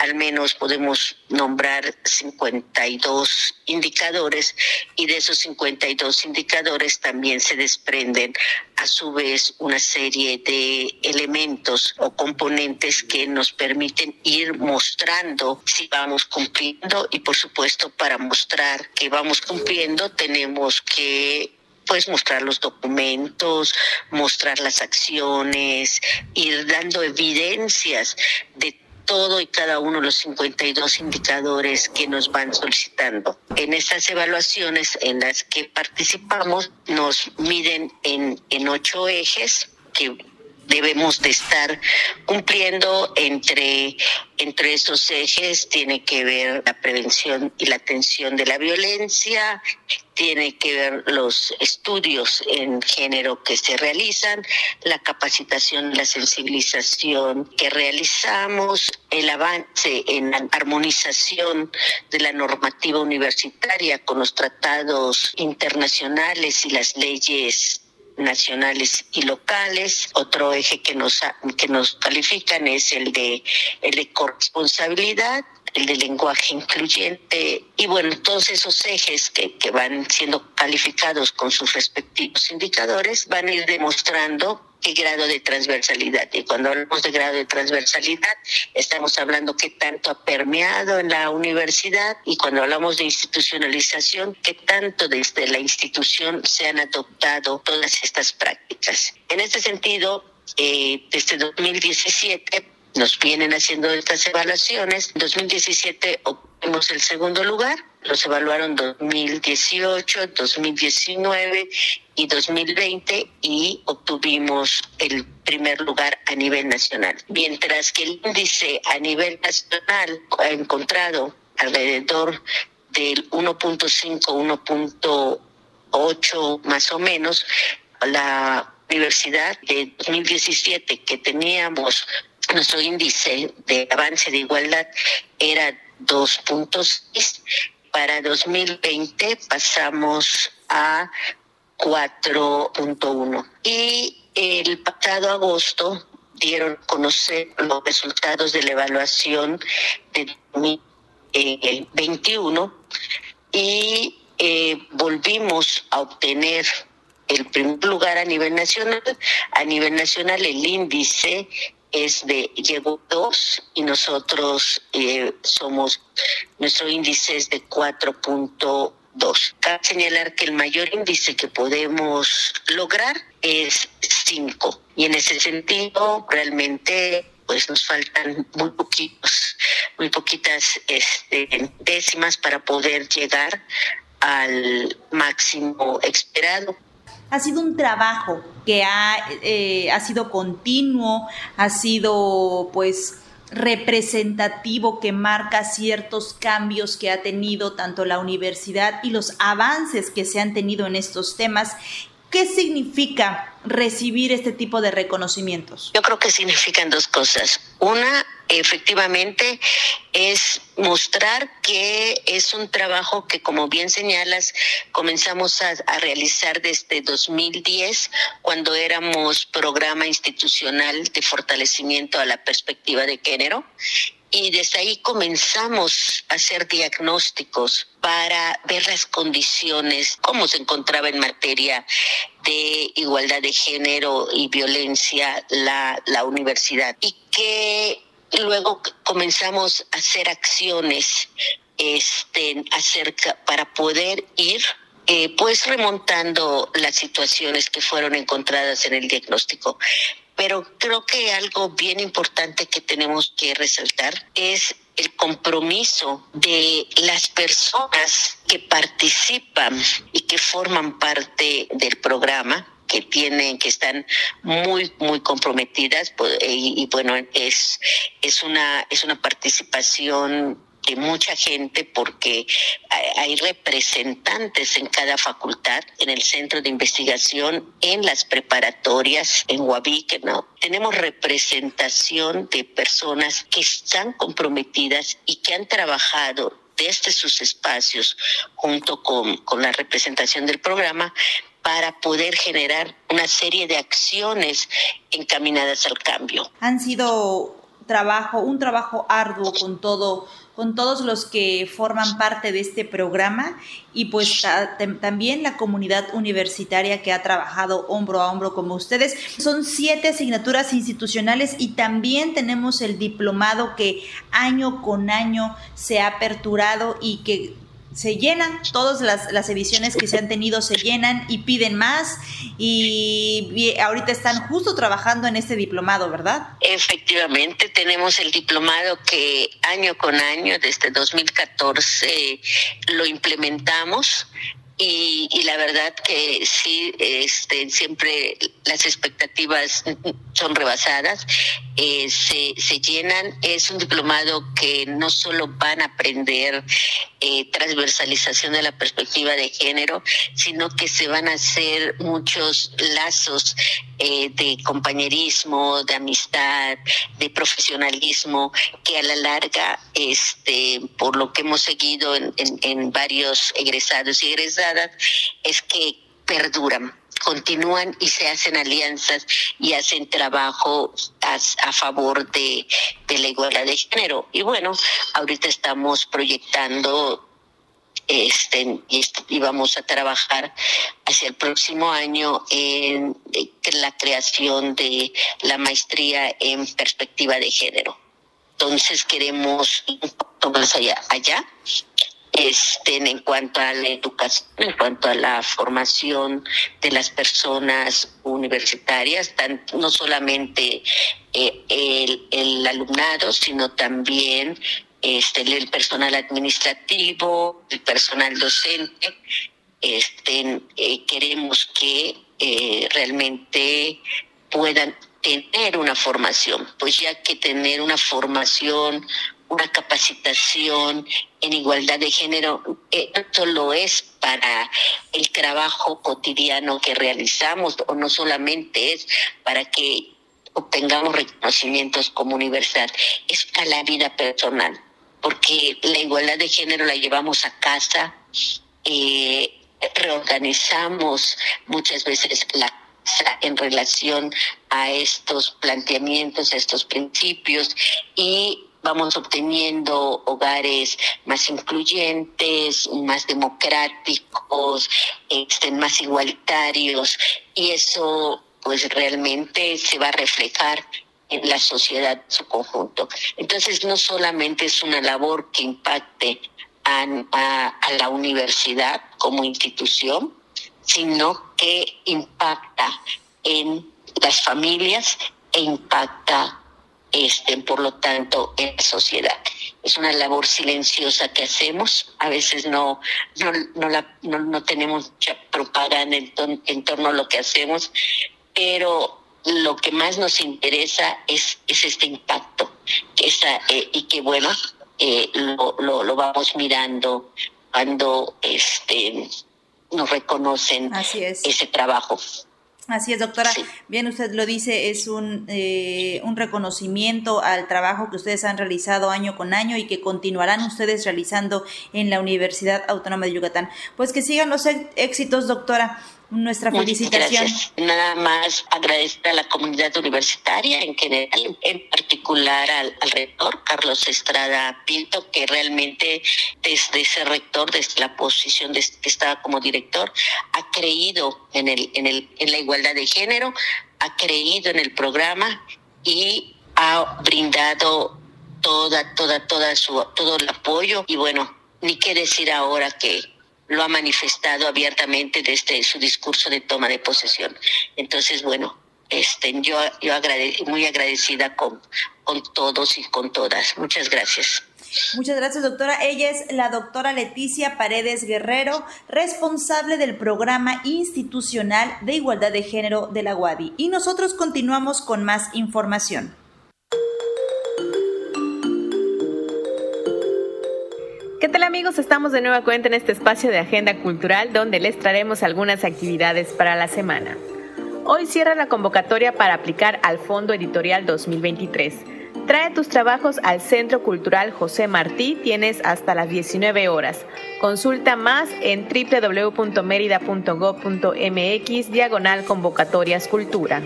Al menos podemos nombrar 52 indicadores y de esos 52 indicadores también se desprenden a su vez una serie de elementos o componentes que nos permiten ir mostrando si vamos cumpliendo y por supuesto para mostrar que vamos cumpliendo tenemos que pues mostrar los documentos, mostrar las acciones, ir dando evidencias de todo y cada uno de los 52 indicadores que nos van solicitando. En estas evaluaciones en las que participamos nos miden en, en ocho ejes que debemos de estar cumpliendo entre, entre estos ejes. Tiene que ver la prevención y la atención de la violencia, tiene que ver los estudios en género que se realizan, la capacitación, la sensibilización que realizamos, el avance en la armonización de la normativa universitaria con los tratados internacionales y las leyes nacionales y locales. Otro eje que nos que nos califican es el de el de corresponsabilidad el de lenguaje incluyente y bueno, todos esos ejes que, que van siendo calificados con sus respectivos indicadores van a ir demostrando qué grado de transversalidad. Y cuando hablamos de grado de transversalidad, estamos hablando qué tanto ha permeado en la universidad y cuando hablamos de institucionalización, qué tanto desde la institución se han adoptado todas estas prácticas. En este sentido, eh, desde 2017 nos vienen haciendo estas evaluaciones. En 2017 obtuvimos el segundo lugar, los evaluaron 2018, 2019 y 2020 y obtuvimos el primer lugar a nivel nacional. Mientras que el índice a nivel nacional ha encontrado alrededor del 1.5, 1.8 más o menos, la universidad de 2017 que teníamos nuestro índice de avance de igualdad era 2.6. Para 2020 pasamos a 4.1. Y el pasado agosto dieron a conocer los resultados de la evaluación de 2021 y eh, volvimos a obtener el primer lugar a nivel nacional. A nivel nacional el índice es de llegó dos y nosotros eh, somos nuestro índice es de 4.2. Cabe señalar que el mayor índice que podemos lograr es 5 y en ese sentido realmente pues nos faltan muy poquitos, muy poquitas este, décimas para poder llegar al máximo esperado ha sido un trabajo que ha, eh, ha sido continuo, ha sido pues representativo que marca ciertos cambios que ha tenido tanto la universidad y los avances que se han tenido en estos temas. ¿Qué significa recibir este tipo de reconocimientos? Yo creo que significan dos cosas. Una, efectivamente es mostrar que es un trabajo que, como bien señalas, comenzamos a, realizar desde 2010, cuando éramos programa institucional de fortalecimiento a la perspectiva de género. Y desde ahí comenzamos a hacer diagnósticos para ver las condiciones, cómo se encontraba en materia de igualdad de género y violencia la, la universidad. Y que luego comenzamos a hacer acciones este, acerca, para poder ir eh, pues remontando las situaciones que fueron encontradas en el diagnóstico. Pero creo que algo bien importante que tenemos que resaltar es el compromiso de las personas que participan y que forman parte del programa que tienen, que están muy, muy comprometidas pues, y, bueno, es, es una, es una participación de mucha gente porque hay representantes en cada facultad, en el centro de investigación, en las preparatorias, en Huavique, ¿no? Tenemos representación de personas que están comprometidas y que han trabajado desde sus espacios, junto con, con la representación del programa, para poder generar una serie de acciones encaminadas al cambio. Han sido trabajo, un trabajo arduo con todo con todos los que forman parte de este programa y pues también la comunidad universitaria que ha trabajado hombro a hombro como ustedes. Son siete asignaturas institucionales y también tenemos el diplomado que año con año se ha aperturado y que se llenan, todas las, ediciones que se han tenido se llenan y piden más y, ahorita están justo trabajando en este diplomado, ¿verdad? Efectivamente, tenemos el diplomado que año con año, desde 2014, lo implementamos y, y, la verdad que sí, este, siempre las expectativas son rebasadas, eh, se, se, llenan. Es un diplomado que no solo van a aprender eh, transversalización de la perspectiva de género, sino que se van a hacer muchos lazos eh, de compañerismo, de amistad, de profesionalismo, que a la larga, este, por lo que hemos seguido en, en varios egresados y egresadas, es que perduran continúan y se hacen alianzas y hacen trabajo a, favor de, la igualdad de género. Y bueno, ahorita estamos proyectando este, y, vamos a trabajar hacia el próximo año en, la creación de la maestría en perspectiva de género. Entonces queremos un poco más allá, allá este, en cuanto a la educación, en cuanto a la formación de las personas universitarias, no solamente eh, el, el, alumnado, sino también este, el personal administrativo, el personal docente. Este, eh, queremos que eh, realmente puedan tener una formación, pues ya que tener una formación una capacitación en igualdad de género eh, solo es para el trabajo cotidiano que realizamos o no solamente es para que obtengamos reconocimientos como universal, es para la vida personal, porque la igualdad de género la llevamos a casa, eh, reorganizamos muchas veces la casa en relación a estos planteamientos, a estos principios y vamos obteniendo hogares más incluyentes, más democráticos, este, más igualitarios y eso pues realmente se va a reflejar en la sociedad en su conjunto. Entonces no solamente es una labor que impacte a, a la universidad como institución, sino que impacta en las familias e impacta este, por lo tanto, en la sociedad. Es una labor silenciosa que hacemos, a veces no, no, no, la, no, tenemos mucha propaganda en, en, torno a lo que hacemos, pero lo que más nos interesa es, es este impacto esa, eh, y que bueno, eh, lo, lo, lo, vamos mirando cuando este, nos reconocen ese trabajo. Así es, doctora. Bien, usted lo dice, es un, eh, un reconocimiento al trabajo que ustedes han realizado año con año y que continuarán ustedes realizando en la Universidad Autónoma de Yucatán. Pues que sigan los éxitos, doctora nuestra felicitación. Nada más agradecer a la comunidad universitaria en general, en particular al, rector Carlos Estrada Pinto, que realmente desde ese rector, desde la posición de, que estaba como director, ha creído en, el, en, el, en la igualdad de género, ha creído en el programa y ha brindado toda, toda, toda su, todo el apoyo. Y bueno, ni qué decir ahora que lo ha manifestado abiertamente desde su discurso de toma de posesión. Entonces, bueno, este, yo, yo muy agradecida con, con todos y con todas. Muchas gracias. Muchas gracias, doctora. Ella es la doctora Leticia Paredes Guerrero, responsable del programa institucional de igualdad de género de la UADI. Y nosotros continuamos con más información. ¿Qué tal amigos? Estamos de nueva cuenta en este espacio de Agenda Cultural donde les traeremos algunas actividades para la semana. Hoy cierra la convocatoria para aplicar al Fondo Editorial 2023. Trae tus trabajos al Centro Cultural José Martí, tienes hasta las 19 horas. Consulta más en www.merida.gov.mx diagonal convocatorias cultura.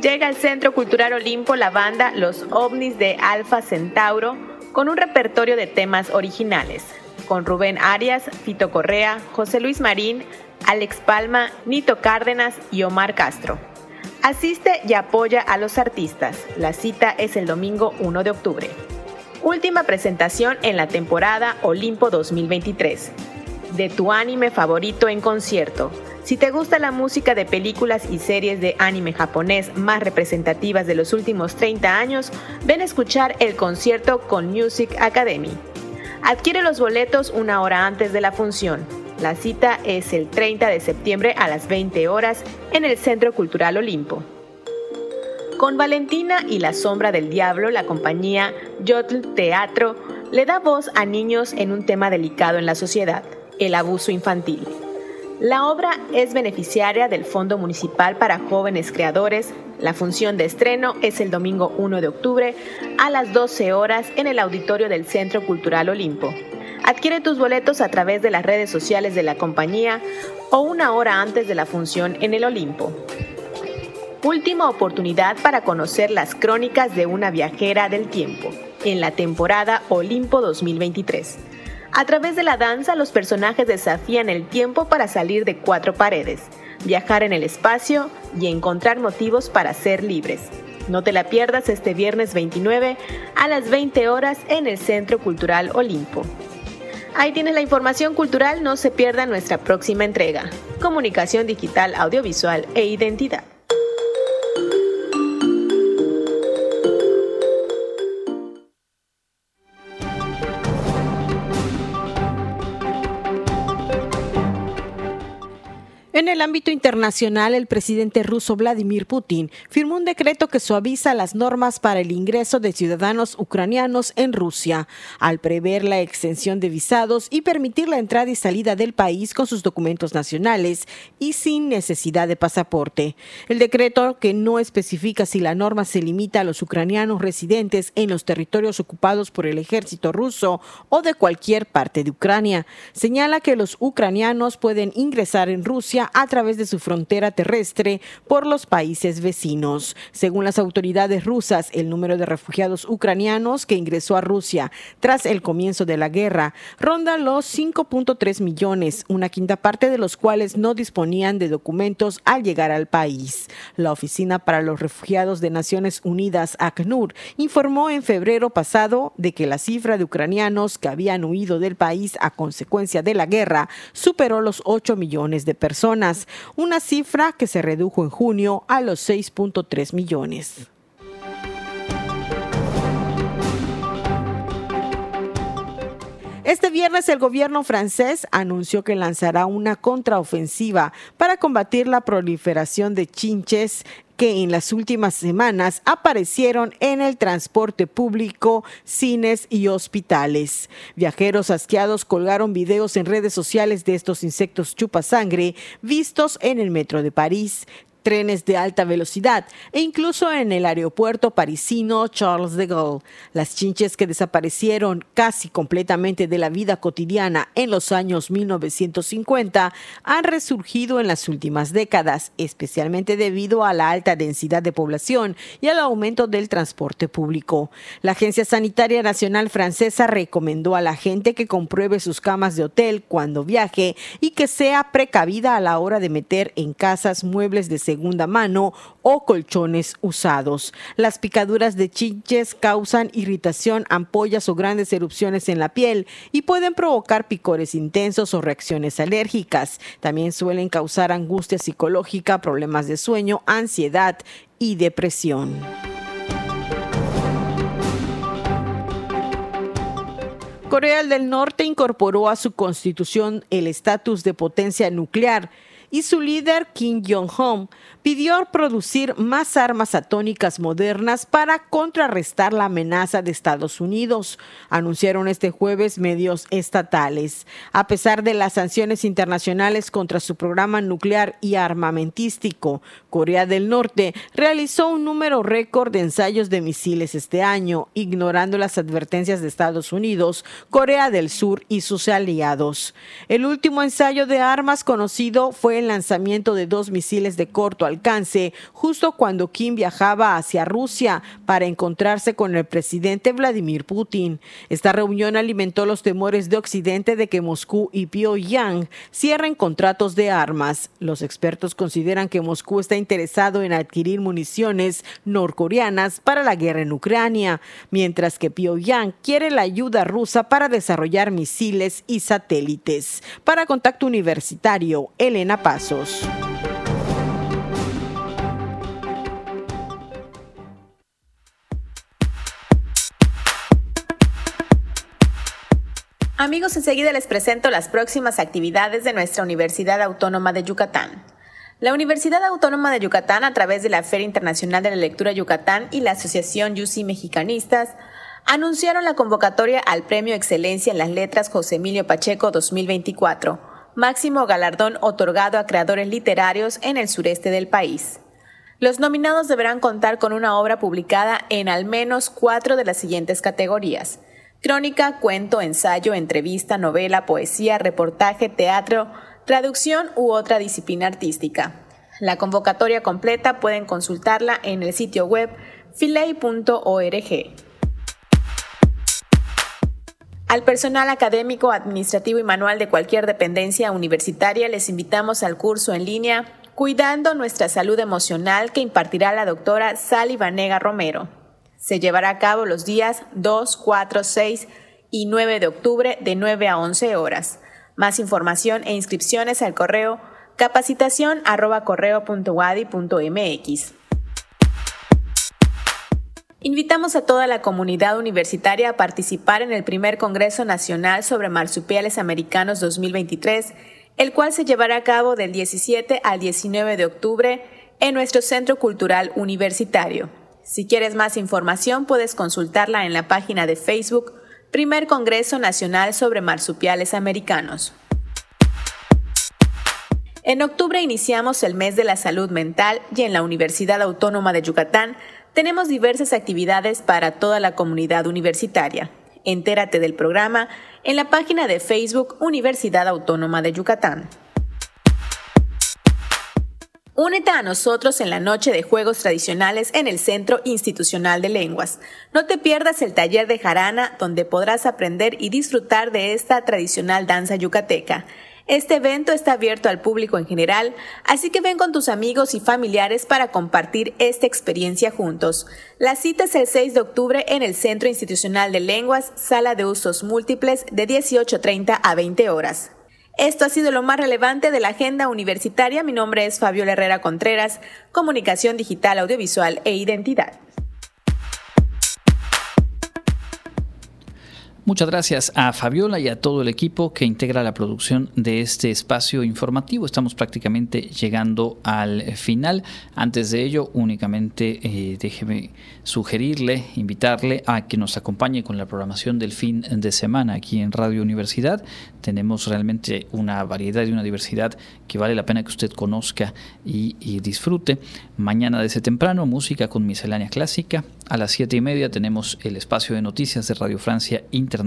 Llega al Centro Cultural Olimpo la banda Los OVNIs de Alfa Centauro con un repertorio de temas originales, con Rubén Arias, Fito Correa, José Luis Marín, Alex Palma, Nito Cárdenas y Omar Castro. Asiste y apoya a los artistas. La cita es el domingo 1 de octubre. Última presentación en la temporada Olimpo 2023. De tu anime favorito en concierto. Si te gusta la música de películas y series de anime japonés más representativas de los últimos 30 años, ven a escuchar el concierto con Music Academy. Adquiere los boletos una hora antes de la función. La cita es el 30 de septiembre a las 20 horas en el Centro Cultural Olimpo. Con Valentina y la Sombra del Diablo, la compañía Yotl Teatro le da voz a niños en un tema delicado en la sociedad, el abuso infantil. La obra es beneficiaria del Fondo Municipal para Jóvenes Creadores. La función de estreno es el domingo 1 de octubre a las 12 horas en el auditorio del Centro Cultural Olimpo. Adquiere tus boletos a través de las redes sociales de la compañía o una hora antes de la función en el Olimpo. Última oportunidad para conocer las crónicas de una viajera del tiempo en la temporada Olimpo 2023. A través de la danza, los personajes desafían el tiempo para salir de cuatro paredes, viajar en el espacio y encontrar motivos para ser libres. No te la pierdas este viernes 29 a las 20 horas en el Centro Cultural Olimpo. Ahí tienes la información cultural, no se pierda nuestra próxima entrega. Comunicación digital, audiovisual e identidad. El ámbito internacional, el presidente ruso Vladimir Putin firmó un decreto que suaviza las normas para el ingreso de ciudadanos ucranianos en Rusia, al prever la extensión de visados y permitir la entrada y salida del país con sus documentos nacionales y sin necesidad de pasaporte. El decreto, que no especifica si la norma se limita a los ucranianos residentes en los territorios ocupados por el ejército ruso o de cualquier parte de Ucrania, señala que los ucranianos pueden ingresar en Rusia través de su frontera terrestre por los países vecinos. Según las autoridades rusas, el número de refugiados ucranianos que ingresó a Rusia tras el comienzo de la guerra ronda los 5.3 millones, una quinta parte de los cuales no disponían de documentos al llegar al país. La Oficina para los Refugiados de Naciones Unidas, ACNUR, informó en febrero pasado de que la cifra de ucranianos que habían huido del país a consecuencia de la guerra superó los 8 millones de personas una cifra que se redujo en junio a los 6.3 millones. Este viernes el gobierno francés anunció que lanzará una contraofensiva para combatir la proliferación de chinches que en las últimas semanas aparecieron en el transporte público, cines y hospitales. Viajeros asqueados colgaron videos en redes sociales de estos insectos chupasangre vistos en el metro de París, trenes de alta velocidad e incluso en el aeropuerto parisino Charles de Gaulle. Las chinches que desaparecieron casi completamente de la vida cotidiana en los años 1950 han resurgido en las últimas décadas, especialmente debido a la alta densidad de población y al aumento del transporte público. La Agencia Sanitaria Nacional Francesa recomendó a la gente que compruebe sus camas de hotel cuando viaje y que sea precavida a la hora de meter en casas muebles de segunda mano o colchones usados. Las picaduras de chinches causan irritación, ampollas o grandes erupciones en la piel y pueden provocar picores intensos o reacciones alérgicas. También suelen causar angustia psicológica, problemas de sueño, ansiedad y depresión. Corea del Norte incorporó a su constitución el estatus de potencia nuclear y su líder Kim Jong-un pidió producir más armas atónicas modernas para contrarrestar la amenaza de Estados Unidos, anunciaron este jueves medios estatales. A pesar de las sanciones internacionales contra su programa nuclear y armamentístico, Corea del Norte realizó un número récord de ensayos de misiles este año, ignorando las advertencias de Estados Unidos, Corea del Sur y sus aliados. El último ensayo de armas conocido fue el lanzamiento de dos misiles de corto alcance justo cuando Kim viajaba hacia Rusia para encontrarse con el presidente Vladimir Putin. Esta reunión alimentó los temores de Occidente de que Moscú y Pyongyang cierren contratos de armas. Los expertos consideran que Moscú está interesado en adquirir municiones norcoreanas para la guerra en Ucrania, mientras que Pyongyang quiere la ayuda rusa para desarrollar misiles y satélites. Para Contacto Universitario, Elena Amigos, enseguida les presento las próximas actividades de nuestra Universidad Autónoma de Yucatán. La Universidad Autónoma de Yucatán, a través de la Feria Internacional de la Lectura Yucatán y la Asociación YUSI Mexicanistas, anunciaron la convocatoria al Premio Excelencia en las Letras José Emilio Pacheco 2024, máximo galardón otorgado a creadores literarios en el sureste del país. Los nominados deberán contar con una obra publicada en al menos cuatro de las siguientes categorías Crónica, cuento, ensayo, entrevista, novela, poesía, reportaje, teatro, traducción u otra disciplina artística. La convocatoria completa pueden consultarla en el sitio web filey.org. Al personal académico, administrativo y manual de cualquier dependencia universitaria les invitamos al curso en línea Cuidando nuestra salud emocional que impartirá la doctora Sally Vanega Romero. Se llevará a cabo los días 2, 4, 6 y 9 de octubre de 9 a 11 horas. Más información e inscripciones al correo capacitación Invitamos a toda la comunidad universitaria a participar en el primer Congreso Nacional sobre Marsupiales Americanos 2023, el cual se llevará a cabo del 17 al 19 de octubre en nuestro Centro Cultural Universitario. Si quieres más información, puedes consultarla en la página de Facebook Primer Congreso Nacional sobre Marsupiales Americanos. En octubre iniciamos el mes de la salud mental y en la Universidad Autónoma de Yucatán tenemos diversas actividades para toda la comunidad universitaria. Entérate del programa en la página de Facebook Universidad Autónoma de Yucatán. Únete a nosotros en la noche de juegos tradicionales en el Centro Institucional de Lenguas. No te pierdas el taller de jarana donde podrás aprender y disfrutar de esta tradicional danza yucateca. Este evento está abierto al público en general, así que ven con tus amigos y familiares para compartir esta experiencia juntos. La cita es el 6 de octubre en el Centro Institucional de Lenguas, sala de usos múltiples de 18.30 a 20 horas. Esto ha sido lo más relevante de la agenda universitaria. Mi nombre es Fabiola Herrera Contreras, Comunicación Digital, Audiovisual e Identidad. Muchas gracias a Fabiola y a todo el equipo que integra la producción de este espacio informativo. Estamos prácticamente llegando al final. Antes de ello, únicamente eh, déjeme sugerirle, invitarle a que nos acompañe con la programación del fin de semana aquí en Radio Universidad. Tenemos realmente una variedad y una diversidad que vale la pena que usted conozca y, disfrute. Mañana desde temprano, música con miscelánea clásica. A las siete y media tenemos el espacio de noticias de Radio Francia Internacional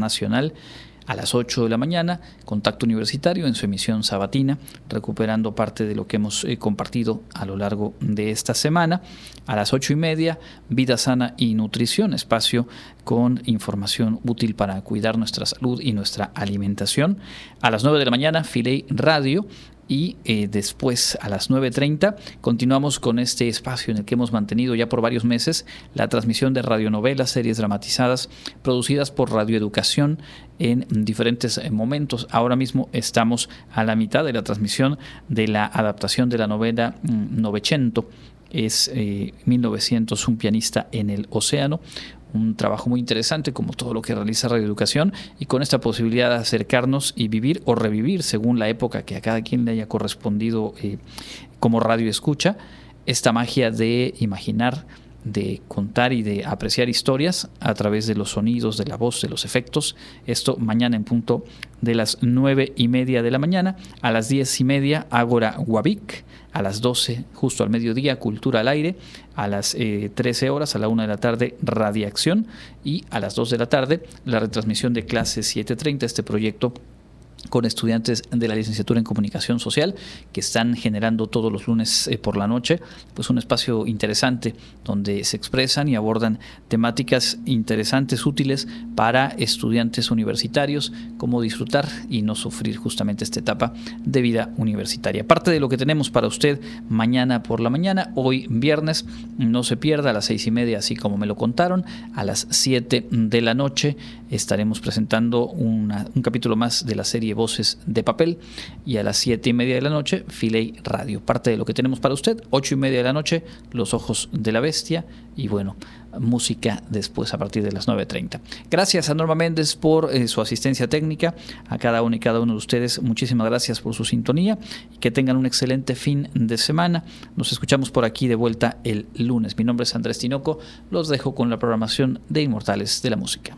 a las 8 de la mañana, Contacto Universitario en su emisión sabatina, recuperando parte de lo que hemos eh, compartido a lo largo de esta semana. A las ocho y media, Vida Sana y Nutrición, espacio con información útil para cuidar nuestra salud y nuestra alimentación. A las 9 de la mañana, Filey Radio y eh, después a las 9.30 continuamos con este espacio en el que hemos mantenido ya por varios meses la transmisión de radionovelas, series dramatizadas producidas por Radioeducación en diferentes eh, momentos. Ahora mismo estamos a la mitad de la transmisión de la adaptación de la novela mm, Novecento es 1900, eh, un pianista en el océano, un trabajo muy interesante como todo lo que realiza Radio Educación y con esta posibilidad de acercarnos y vivir o revivir según la época que a cada quien le haya correspondido eh, como radio escucha, esta magia de imaginar, de contar y de apreciar historias a través de los sonidos, de la voz, de los efectos. Esto mañana en punto de las nueve y media de la mañana, a las diez y media Ágora Guavic, a las 12 justo al mediodía Cultura al Aire, a las 13 eh, horas a la una de la tarde Radiación y a las 2 de la tarde la retransmisión de clases 7.30, este proyecto con estudiantes de la licenciatura en comunicación social que están generando todos los lunes eh, por la noche pues un espacio interesante donde se expresan y abordan temáticas interesantes útiles para estudiantes universitarios cómo disfrutar y no sufrir justamente esta etapa de vida universitaria. Parte de lo que tenemos para usted mañana por la mañana hoy viernes no se pierda a las seis y media así como me lo contaron a las siete de la noche estaremos presentando un capítulo más de la serie Voces de Papel y a las siete y media de la noche Filey Radio. Parte de lo que tenemos para usted, ocho y media de la noche Los Ojos de la Bestia y bueno, música después a partir de las 9.30. Gracias a Norma Méndez por eh, su asistencia técnica, a cada uno y cada uno de ustedes muchísimas gracias por su sintonía y que tengan un excelente fin de semana. Nos escuchamos por aquí de vuelta el lunes. Mi nombre es Andrés Tinoco, los dejo con la programación de Inmortales de la Música.